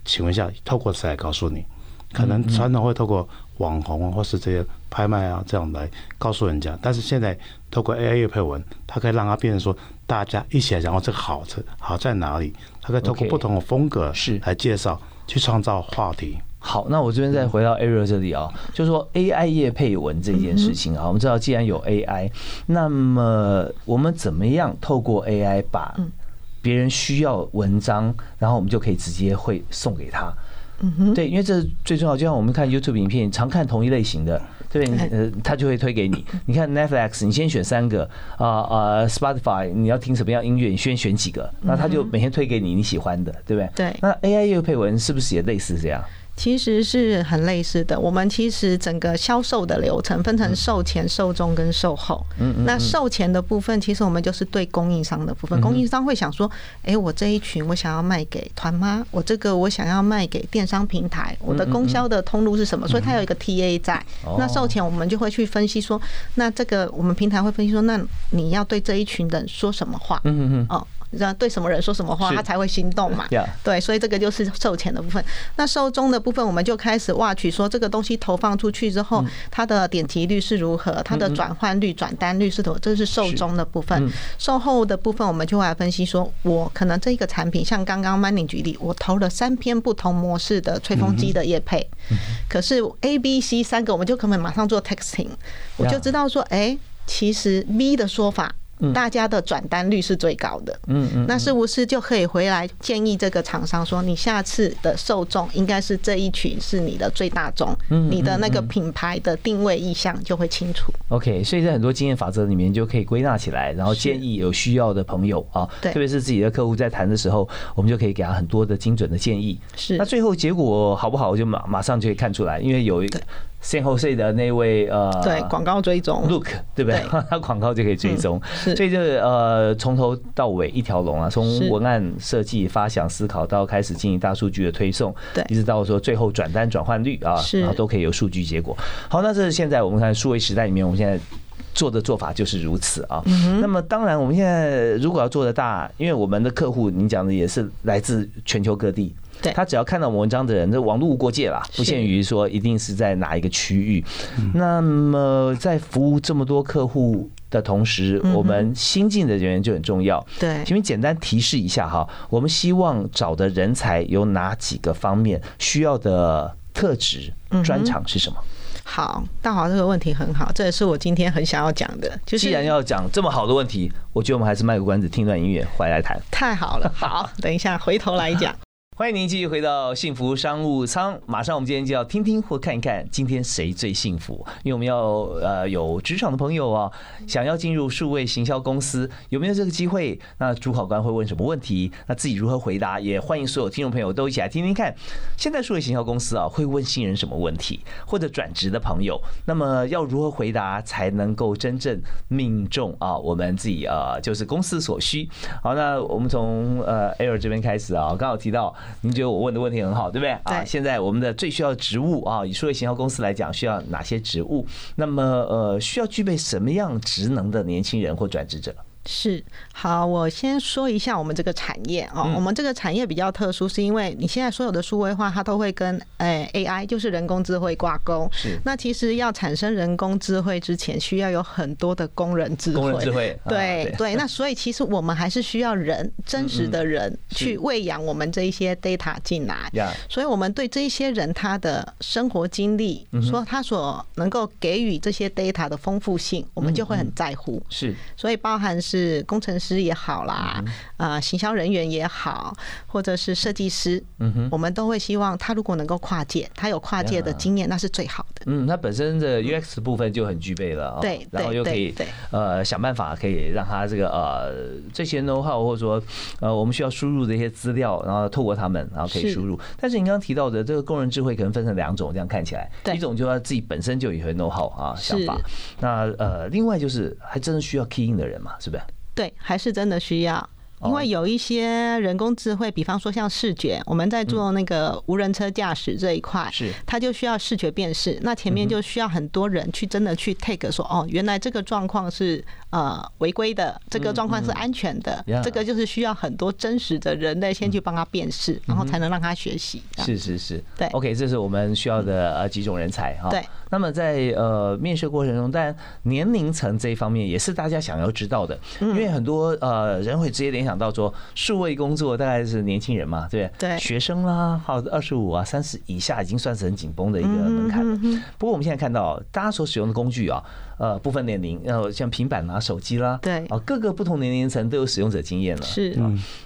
[SPEAKER 3] 请问一下，透过谁来告诉你？可能传统会透过网红或是这些。拍卖啊，这样来告诉人家。但是现在透过 AI 配文，它可以让它变成说，大家一起来讲，哦，这个好，这好在哪里？它可以透过不同的风格
[SPEAKER 1] 是
[SPEAKER 3] 来介绍，去创造话题。
[SPEAKER 1] 好，那我这边再回到 Ariel 这里啊，就说 AI 叶配文这件事情啊，我们知道既然有 AI，那么我们怎么样透过 AI 把别人需要文章，然后我们就可以直接会送给他。嗯哼，对，因为这最重要。就像我们看 YouTube 影片，常看同一类型的。对，呃，他就会推给你。你看 Netflix，你先选三个啊啊，Spotify，你要听什么样音乐，你先选几个，那他就每天推给你你喜欢的，对不对？
[SPEAKER 2] 对。
[SPEAKER 1] 那 AI 乐配文是不是也类似这样？
[SPEAKER 2] 其实是很类似的。我们其实整个销售的流程分成售前、售中跟售后。嗯嗯。那售前的部分，其实我们就是对供应商的部分。供应商会想说：“哎，我这一群我想要卖给团妈，我这个我想要卖给电商平台，我的供销的通路是什么？”所以它有一个 TA 在。那售前我们就会去分析说：“那这个我们平台会分析说，那你要对这一群人说什么话？”嗯嗯嗯。哦。你知道对什么人说什么话，他才会心动嘛？对，所以这个就是售前的部分。那售中的部分，我们就开始挖取说这个东西投放出去之后，它的点击率是如何，它的转换率、转单率是多，这是售中的部分。售后的部分，我们就会来分析说，我可能这个产品，像刚刚 Money 举例，我投了三篇不同模式的吹风机的业配，可是 A、B、C 三个，我们就可能马上做 texting，我就知道说，哎，其实 B 的说法。大家的转单率是最高的，嗯嗯，那是不是就可以回来建议这个厂商说，你下次的受众应该是这一群是你的最大众，嗯，你的那个品牌的定位意向就会清楚。
[SPEAKER 1] OK，所以在很多经验法则里面就可以归纳起来，然后建议有需要的朋友啊，特别是自己的客户在谈的时候，我们就可以给他很多的精准的建议。
[SPEAKER 2] 是，
[SPEAKER 1] 那最后结果好不好，就马马上就可以看出来，因为有一个。先后 C 的那位呃，
[SPEAKER 2] 对广告追踪
[SPEAKER 1] ，Look 对不对？他广告就可以追踪，所以就呃从头到尾一条龙啊，从文案设计、发想、思考到开始进行大数据的推送，
[SPEAKER 2] 对，
[SPEAKER 1] 一直到说最后转单转换率啊，然后都可以有数据结果。好，那这是现在我们看数位时代里面，我们现在做的做法就是如此啊。那么当然，我们现在如果要做的大，因为我们的客户，您讲的也是来自全球各地。他只要看到我们文章的人，这网络无国界啦，不限于说一定是在哪一个区域。那么在服务这么多客户的同时，我们新进的人员就很重要。
[SPEAKER 2] 对，
[SPEAKER 1] 请你简单提示一下哈，我们希望找的人才有哪几个方面需要的特质、专长是什么？
[SPEAKER 2] 好，大华这个问题很好，这也是我今天很想要讲的。就是
[SPEAKER 1] 既然要讲这么好的问题，我觉得我们还是卖个关子，听段音乐回来谈。
[SPEAKER 2] 太好了，好，等一下回头来讲。
[SPEAKER 1] 欢迎您继续回到幸福商务舱。马上我们今天就要听听或看一看，今天谁最幸福？因为我们要呃有职场的朋友啊，想要进入数位行销公司，有没有这个机会？那主考官会问什么问题？那自己如何回答？也欢迎所有听众朋友都一起来听听看。现在数位行销公司啊，会问新人什么问题？或者转职的朋友，那么要如何回答才能够真正命中啊？我们自己呃就是公司所需。好，那我们从呃 Air 这边开始啊，刚好提到。您觉得我问的问题很好，对不对？
[SPEAKER 2] 啊，
[SPEAKER 1] 现在我们的最需要的职务啊，以数位行销公司来讲，需要哪些职务？那么呃，需要具备什么样职能的年轻人或转职者？
[SPEAKER 2] 是好，我先说一下我们这个产业哦。我们这个产业比较特殊，是因为你现在所有的数位化，它都会跟诶 AI，就是人工智慧挂钩。
[SPEAKER 1] 是。
[SPEAKER 2] 那其实要产生人工智慧之前，需要有很多的工人智慧。
[SPEAKER 1] 工人智慧。
[SPEAKER 2] 对对。那所以其实我们还是需要人，真实的人去喂养我们这一些 data 进来。所以我们对这一些人他的生活经历，说他所能够给予这些 data 的丰富性，我们就会很在乎。
[SPEAKER 1] 是。
[SPEAKER 2] 所以包含。是工程师也好啦，啊，行销人员也好，或者是设计师，嗯哼，我们都会希望他如果能够跨界，他有跨界的经验，那是最好的。
[SPEAKER 1] 嗯，他本身的 UX 部分就很具备了，
[SPEAKER 2] 对，
[SPEAKER 1] 然后又可以呃想办法可以让他这个呃这些 know how 或者说呃我们需要输入的一些资料，然后透过他们，然后可以输入。但是你刚刚提到的这个工人智慧可能分成两种，这样看起来，一种就是他自己本身就有一些 know how 啊想法，那呃另外就是还真的需要 key in 的人嘛，是不是？
[SPEAKER 2] 对，还是真的需要。因为有一些人工智慧，比方说像视觉，我们在做那个无人车驾驶这一块，
[SPEAKER 1] 是。
[SPEAKER 2] 它就需要视觉辨识，那前面就需要很多人去真的去 take 说，哦，原来这个状况是呃违规的，这个状况是安全的，这个就是需要很多真实的人类先去帮他辨识，然后才能让他学习。
[SPEAKER 1] 是是是，
[SPEAKER 2] 对
[SPEAKER 1] ，OK，这是我们需要的呃几种人才哈。
[SPEAKER 2] 对，
[SPEAKER 1] 那么在呃面试过程中，但年龄层这一方面也是大家想要知道的，因为很多呃人会直接联想到说。数位工作大概是年轻人嘛，对不
[SPEAKER 2] 对？
[SPEAKER 1] 学生啦，好二十五啊，三十以下已经算是很紧绷的一个门槛了。不过我们现在看到，大家所使用的工具啊，呃，不分年龄，呃，像平板拿、手机啦，
[SPEAKER 2] 对，
[SPEAKER 1] 啊，各个不同年龄层都有使用者经验了。
[SPEAKER 2] 是，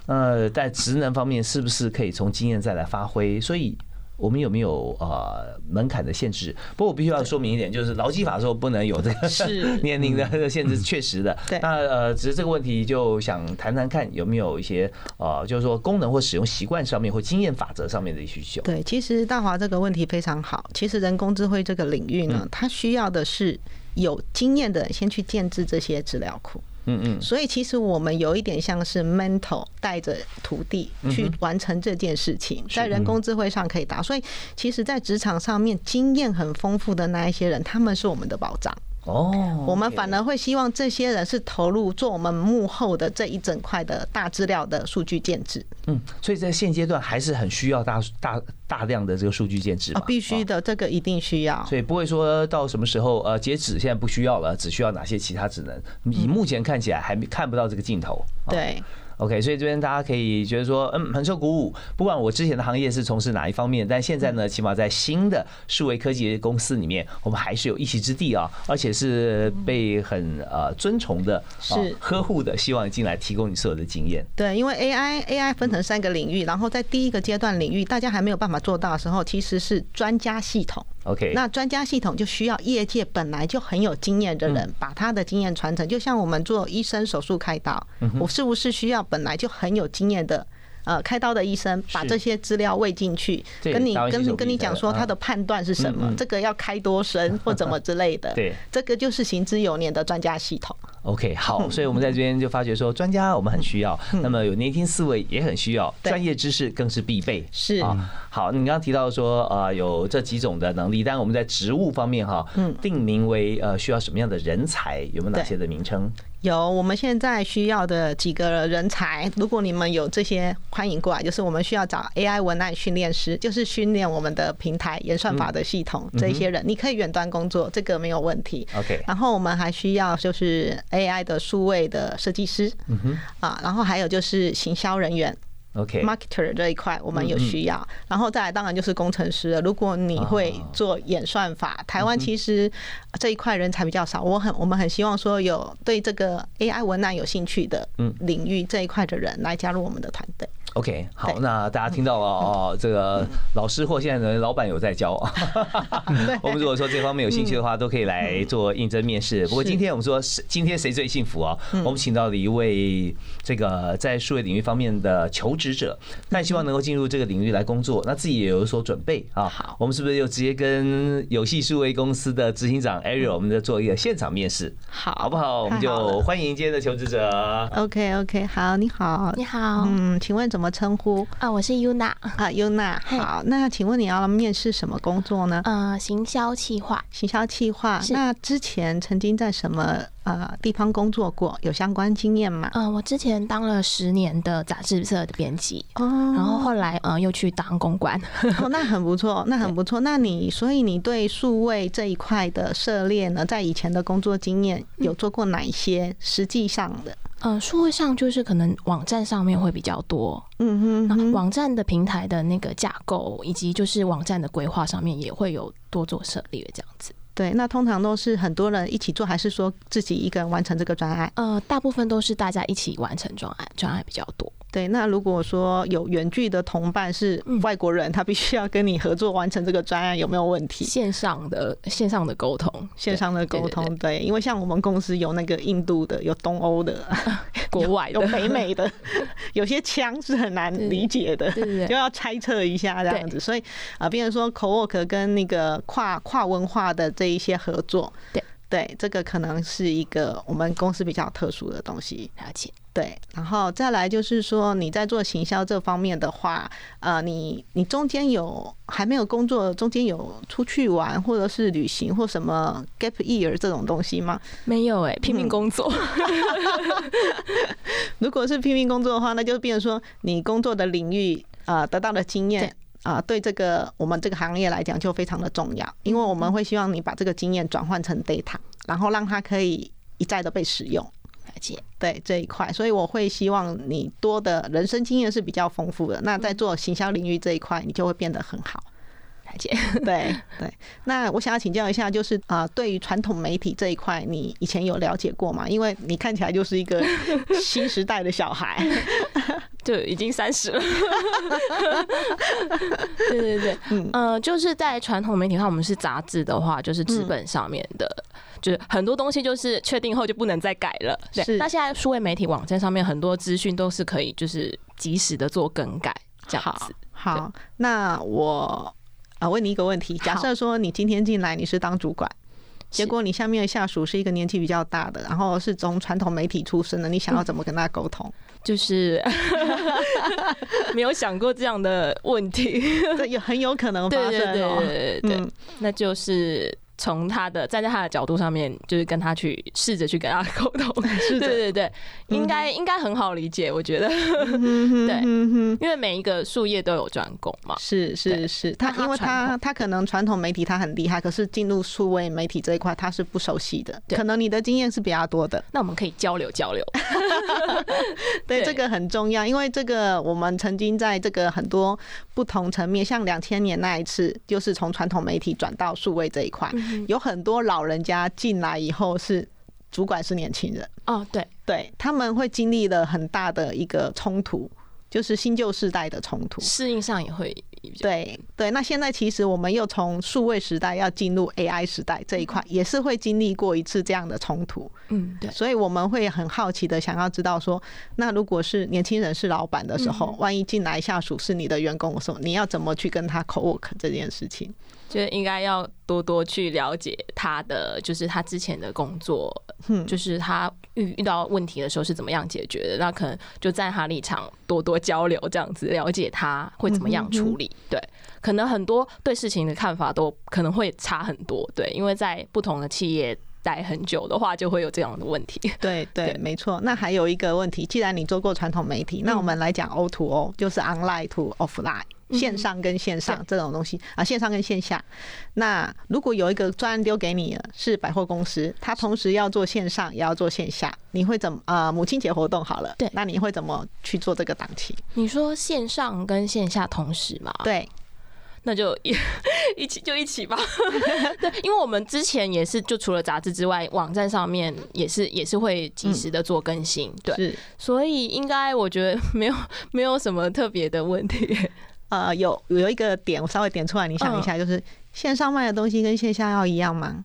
[SPEAKER 1] 呃，在职能方面，是不是可以从经验再来发挥？所以。我们有没有呃门槛的限制？不过我必须要说明一点，就是劳基法说不能有这个 年龄的这个限制，确实的。
[SPEAKER 2] 对。
[SPEAKER 1] 那呃，只是这个问题就想谈谈看有没有一些呃，就是说功能或使用习惯上面或经验法则上面的需求。
[SPEAKER 2] 对，其实大华这个问题非常好。其实人工智慧这个领域呢，它需要的是有经验的先去建制这些资料库。嗯嗯，所以其实我们有一点像是 mental 带着徒弟去完成这件事情，在人工智慧上可以达。所以其实，在职场上面经验很丰富的那一些人，他们是我们的保障。哦，我们反而会希望这些人是投入做我们幕后的这一整块的大资料的数据建制。
[SPEAKER 1] 嗯，所以在现阶段还是很需要大大大量的这个数据建制。
[SPEAKER 2] 啊，必须的，这个一定需要。
[SPEAKER 1] 所以不会说到什么时候呃截止，现在不需要了，只需要哪些其他职能？以目前看起来还没看不到这个镜头。
[SPEAKER 2] 对。
[SPEAKER 1] OK，所以这边大家可以觉得说，嗯，很受鼓舞。不管我之前的行业是从事哪一方面，但现在呢，起码在新的数位科技公司里面，我们还是有一席之地啊，而且是被很呃尊崇的、
[SPEAKER 2] 是
[SPEAKER 1] 呵护的，希望进来提供你所有的经验。
[SPEAKER 2] 对，因为 AI AI 分成三个领域，然后在第一个阶段领域，大家还没有办法做到的时候，其实是专家系统。
[SPEAKER 1] OK，
[SPEAKER 2] 那专家系统就需要业界本来就很有经验的人，把他的经验传承。就像我们做医生手术开刀，我是不是需要本来就很有经验的？呃，开刀的医生把这些资料喂进去，跟你跟你跟你讲说他的判断是什么，这个要开多深或怎么之类的。
[SPEAKER 1] 对，
[SPEAKER 2] 这个就是行之有年的专家系统。
[SPEAKER 1] OK，好，所以我们在这边就发觉说，专家我们很需要，那么有年轻思维也很需要，专业知识更是必备。
[SPEAKER 2] 是
[SPEAKER 1] 啊，好，你刚刚提到说，呃，有这几种的能力，但我们在职务方面哈，嗯，定名为呃需要什么样的人才，有没有哪些的名称？
[SPEAKER 2] 有，我们现在需要的几个人才，如果你们有这些，欢迎过来。就是我们需要找 AI 文案训练师，就是训练我们的平台演算法的系统这些人，你可以远端工作，这个没有问题。
[SPEAKER 1] OK。
[SPEAKER 2] 然后我们还需要就是 AI 的数位的设计师，嗯哼，啊，然后还有就是行销人员。OK，marketer 这一块我们有需要，然后再来当然就是工程师了。如果你会做演算法，台湾其实这一块人才比较少。我很我们很希望说有对这个 AI 文案有兴趣的领域这一块的人来加入我们的团队。
[SPEAKER 1] OK，好，那大家听到了哦，这个老师或现在的老板有在教啊。我们如果说这方面有兴趣的话，都可以来做应征面试。不过今天我们说，今天谁最幸福啊？我们请到了一位这个在数位领域方面的求职者，但希望能够进入这个领域来工作，那自己也有所准备啊。
[SPEAKER 2] 好，
[SPEAKER 1] 我们是不是就直接跟有戏数位公司的执行长 Ariel，我们在做一个现场面试？
[SPEAKER 2] 好，
[SPEAKER 1] 好不好？我们就欢迎今天的求职者。
[SPEAKER 2] OK OK，好，你好，
[SPEAKER 4] 你好，
[SPEAKER 2] 嗯，请问怎么称呼？
[SPEAKER 4] 啊，我是 Yuna
[SPEAKER 2] 啊，Yuna，好，那请问你要面试什么工作呢？
[SPEAKER 4] 呃，行销企划，
[SPEAKER 2] 行销企划。那之前曾经在什么呃地方工作过？有相关经验吗？
[SPEAKER 4] 嗯，我之前当了十年的杂志社的编辑，哦，然后后来呃又去当公关，
[SPEAKER 2] 哦，那很不错，那很不错。那你所以你对数位这一块的涉猎呢，在以前的工作经验有做过哪一些实际上的？
[SPEAKER 4] 呃，数位上就是可能网站上面会比较多，嗯哼，网站的平台的那个架构以及就是网站的规划上面也会有多做涉猎这样子。
[SPEAKER 2] 对，那通常都是很多人一起做，还是说自己一个人完成这个专案？
[SPEAKER 4] 呃，大部分都是大家一起完成专案，专案比较多。
[SPEAKER 2] 对，那如果说有远距的同伴是外国人，他必须要跟你合作完成这个专案，有没有问题？
[SPEAKER 4] 线上的线上的沟通，
[SPEAKER 2] 线上的沟通，对，因为像我们公司有那个印度的，有东欧的，
[SPEAKER 4] 国外的。
[SPEAKER 2] 有北美的，有些腔是很难理解的，就要猜测一下这样子。所以啊，比如说 co-work 跟那个跨跨文化的这一些合作，
[SPEAKER 4] 对
[SPEAKER 2] 对，这个可能是一个我们公司比较特殊的东西，
[SPEAKER 4] 了解。
[SPEAKER 2] 对，然后再来就是说，你在做行销这方面的话，呃，你你中间有还没有工作，中间有出去玩或者是旅行或什么 gap year 这种东西吗？
[SPEAKER 4] 没有哎，拼命工作。
[SPEAKER 2] 如果是拼命工作的话，那就变成说你工作的领域啊得到的经验啊，对这个我们这个行业来讲就非常的重要，因为我们会希望你把这个经验转换成 data，然后让它可以一再的被使用。对这一块，所以我会希望你多的人生经验是比较丰富的。那在做行销领域这一块，你就会变得很好。对对。那我想要请教一下，就是啊，对于传统媒体这一块，你以前有了解过吗？因为你看起来就是一个新时代的小孩，
[SPEAKER 4] 就已经三十了。对 对对，嗯呃，就是在传统媒体的话，我们是杂志的话，就是纸本上面的。就是很多东西就是确定后就不能再改了。对，那现在数位媒体网站上面很多资讯都是可以就是及时的做更改，这样子。
[SPEAKER 2] 好，那我啊问你一个问题：假设说你今天进来你是当主管，结果你下面的下属是一个年纪比较大的，然后是从传统媒体出身的，你想要怎么跟他沟通？
[SPEAKER 4] 就是 没有想过这样的问题，
[SPEAKER 2] 这有很有可能发生
[SPEAKER 4] 哦。对对对对，那就是。从他的站在他的角度上面，就是跟他去试着去跟他沟通，对对对，应该应该很好理解，我觉得，对，因为每一个术业都有专攻嘛，
[SPEAKER 2] 是是是，他因为他他可能传统媒体他很厉害，可是进入数位媒体这一块他是不熟悉的，可能你的经验是比较多的，
[SPEAKER 4] 那我们可以交流交流，
[SPEAKER 2] 对。这个很重要，因为这个我们曾经在这个很多不同层面，像两千年那一次，就是从传统媒体转到数位这一块。有很多老人家进来以后是主管是年轻人。
[SPEAKER 4] 哦，对。
[SPEAKER 2] 对，他们会经历了很大的一个冲突，就是新旧世代的冲突，
[SPEAKER 4] 适应上也会
[SPEAKER 2] 对对。那现在其实我们又从数位时代要进入 AI 时代这一块，也是会经历过一次这样的冲突，
[SPEAKER 4] 嗯，对。
[SPEAKER 2] 所以我们会很好奇的想要知道说，那如果是年轻人是老板的时候，万一进来下属是你的员工的时候，你要怎么去跟他 co work 这件事情？
[SPEAKER 4] 就应该要多多去了解他的，就是他之前的工作，就是他遇遇到问题的时候是怎么样解决的。那可能就在他立场多多交流，这样子了解他会怎么样处理。对，可能很多对事情的看法都可能会差很多。对，因为在不同的企业待很久的话，就会有这样的问题。
[SPEAKER 2] 对 对，没错。那还有一个问题，既然你做过传统媒体，那我们来讲 O to O，就是 online to offline。线上跟线上这种东西啊，线上跟线下。那如果有一个专案丢给你了，是百货公司，它同时要做线上也要做线下，你会怎么啊？母亲节活动好了，
[SPEAKER 4] 对，
[SPEAKER 2] 那你会怎么去做这个档期？
[SPEAKER 4] 你说线上跟线下同时吗？
[SPEAKER 2] 对。
[SPEAKER 4] 那就 一起就一起吧。对，因为我们之前也是，就除了杂志之外，网站上面也是也是会及时的做更新。对，所以应该我觉得没有没有什么特别的问题。
[SPEAKER 2] 呃，有有一个点我稍微点出来，你想一下，就是线上卖的东西跟线下要一样吗？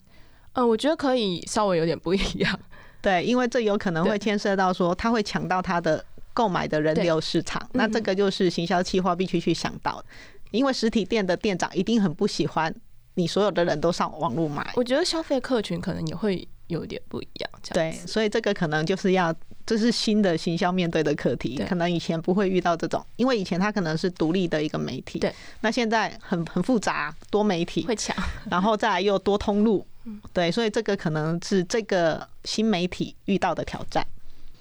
[SPEAKER 4] 呃，我觉得可以稍微有点不一样。
[SPEAKER 2] 对，因为这有可能会牵涉到说，他会抢到他的购买的人流市场，那这个就是行销企划必须去想到。因为实体店的店长一定很不喜欢你所有的人都上网络买。
[SPEAKER 4] 我觉得消费客群可能也会有点不一样。
[SPEAKER 2] 对，所以这个可能就是要这是新的行销面对的课题，可能以前不会遇到这种，因为以前它可能是独立的一个媒体。
[SPEAKER 4] 对，
[SPEAKER 2] 那现在很很复杂，多媒体
[SPEAKER 4] 会抢，
[SPEAKER 2] 然后再来又多通路。对，所以这个可能是这个新媒体遇到的挑战。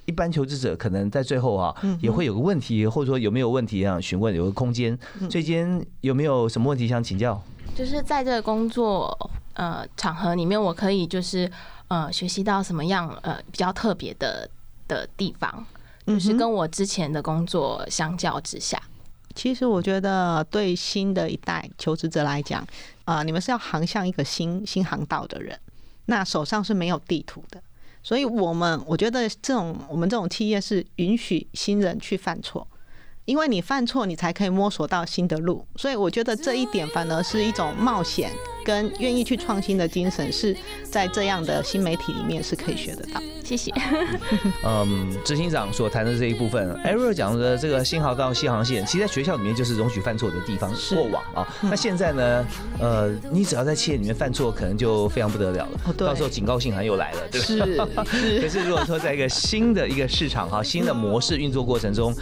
[SPEAKER 1] 一般求职者可能在最后啊，也会有个问题，或者说有没有问题想询问，有个空间。最近有没有什么问题想请教？
[SPEAKER 4] 就是在这个工作呃场合里面，我可以就是呃学习到什么样呃比较特别的的地方，就是跟我之前的工作相较之下。
[SPEAKER 2] 其实我觉得对新的一代求职者来讲，啊，你们是要航向一个新新航道的人，那手上是没有地图的。所以，我们我觉得这种我们这种企业是允许新人去犯错，因为你犯错，你才可以摸索到新的路。所以，我觉得这一点反而是一种冒险跟愿意去创新的精神，是在这样的新媒体里面是可以学得到。
[SPEAKER 4] 谢谢。
[SPEAKER 1] 嗯，执行长所谈的这一部分，Ariel 讲的这个新航道、新航线，其实在学校里面就是容许犯错的地方。过往啊，那现在呢？呃，你只要在企业里面犯错，可能就非常不得了了。哦，到时候警告信函又来了，对吧？
[SPEAKER 2] 是。
[SPEAKER 1] 可是如果说在一个新的一个市场哈，新的模式运作过程中，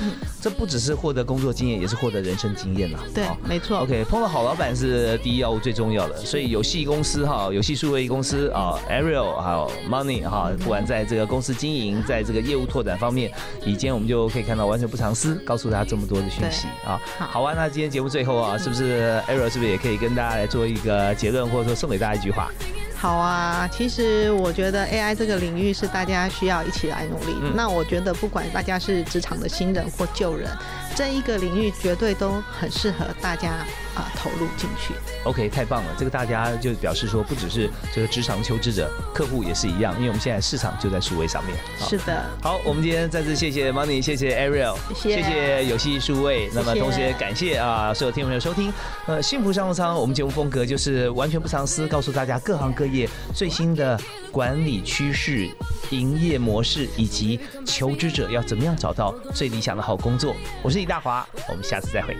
[SPEAKER 1] 这不只是获得工作经验，也是获得人生经验呐。
[SPEAKER 2] 对，没错。
[SPEAKER 1] OK，碰到好老板是第一要务，最重要的。所以游戏公司哈，游戏数位公司啊，Ariel 还有 Money 哈，不管在这个公司经营，在这个业务拓展方面，以前我们就可以看到完全不藏私，告诉大家这么多的讯息啊。好啊，那今天节目最后啊，是不是 Ariel 是不是也可以跟大家来做一个结论，或者说送给大家一句话？
[SPEAKER 2] 好啊，其实我觉得 AI 这个领域是大家需要一起来努力。那我觉得不管大家是职场的新人或旧人。这一个领域绝对都很适合大家啊投入进去。
[SPEAKER 1] OK，太棒了！这个大家就表示说，不只是这个职场求职者，客户也是一样，因为我们现在市场就在数位上面。
[SPEAKER 2] 是的。
[SPEAKER 1] 好，我们今天再次谢谢 Money，谢谢 Ariel，谢谢有戏数位。那么同时也感谢啊所有听众朋友收听。呃，幸福商务舱，我们节目风格就是完全不藏私，告诉大家各行各业最新的管理趋势、营业模式以及求职者要怎么样找到最理想的好工作。我是。大华我们下次再会，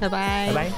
[SPEAKER 2] 拜拜，
[SPEAKER 1] 拜拜。